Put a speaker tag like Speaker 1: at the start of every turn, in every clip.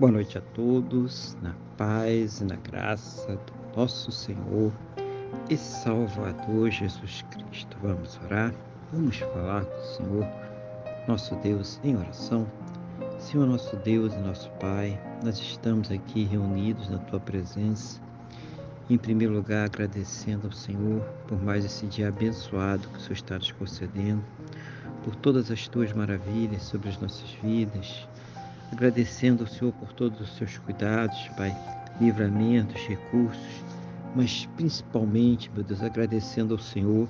Speaker 1: Boa noite a todos, na paz e na graça do nosso Senhor e Salvador Jesus Cristo. Vamos orar, vamos falar com o Senhor, nosso Deus, em oração. Senhor, nosso Deus e nosso Pai, nós estamos aqui reunidos na Tua presença. Em primeiro lugar, agradecendo ao Senhor por mais esse dia abençoado que o Senhor está nos concedendo, por todas as Tuas maravilhas sobre as nossas vidas agradecendo ao Senhor por todos os seus cuidados, Pai, livramentos, recursos, mas principalmente, meu Deus, agradecendo ao Senhor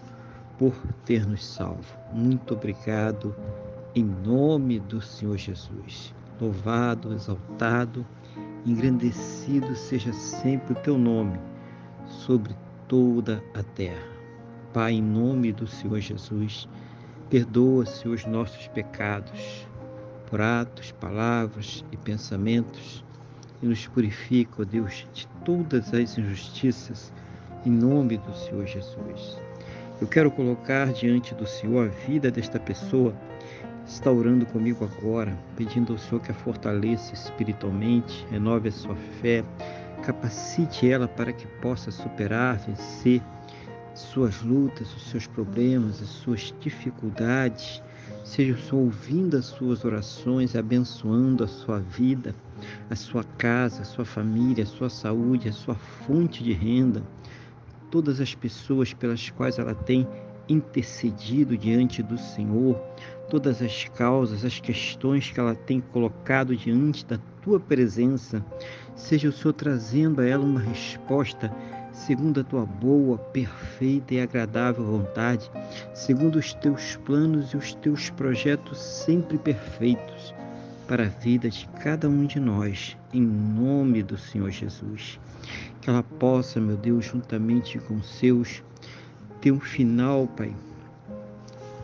Speaker 1: por ter nos salvo. Muito obrigado em nome do Senhor Jesus. Louvado, exaltado, engrandecido seja sempre o teu nome sobre toda a terra. Pai, em nome do Senhor Jesus, perdoa, Senhor, os nossos pecados por atos, palavras e pensamentos, e nos purifica, ó Deus, de todas as injustiças, em nome do Senhor Jesus. Eu quero colocar diante do Senhor a vida desta pessoa que está orando comigo agora, pedindo ao Senhor que a fortaleça espiritualmente, renove a sua fé, capacite ela para que possa superar, vencer suas lutas, os seus problemas, as suas dificuldades Seja o Senhor ouvindo as suas orações, abençoando a sua vida, a sua casa, a sua família, a sua saúde, a sua fonte de renda, todas as pessoas pelas quais ela tem intercedido diante do Senhor, todas as causas, as questões que ela tem colocado diante da tua presença, seja o Senhor trazendo a ela uma resposta segundo a tua boa, perfeita e agradável vontade, segundo os teus planos e os teus projetos sempre perfeitos para a vida de cada um de nós, em nome do Senhor Jesus. Que ela possa, meu Deus, juntamente com os seus, ter um final, Pai,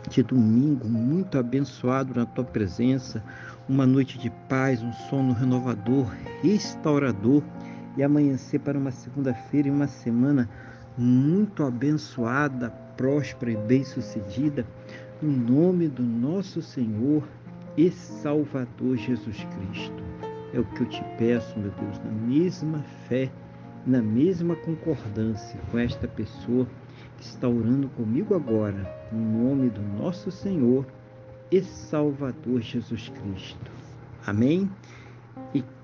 Speaker 1: de domingo muito abençoado na tua presença, uma noite de paz, um sono renovador, restaurador e amanhecer para uma segunda-feira e uma semana muito abençoada, próspera e bem-sucedida, no nome do nosso Senhor e Salvador Jesus Cristo. É o que eu te peço, meu Deus, na mesma fé, na mesma concordância com esta pessoa que está orando comigo agora, no nome do nosso Senhor e Salvador Jesus Cristo. Amém?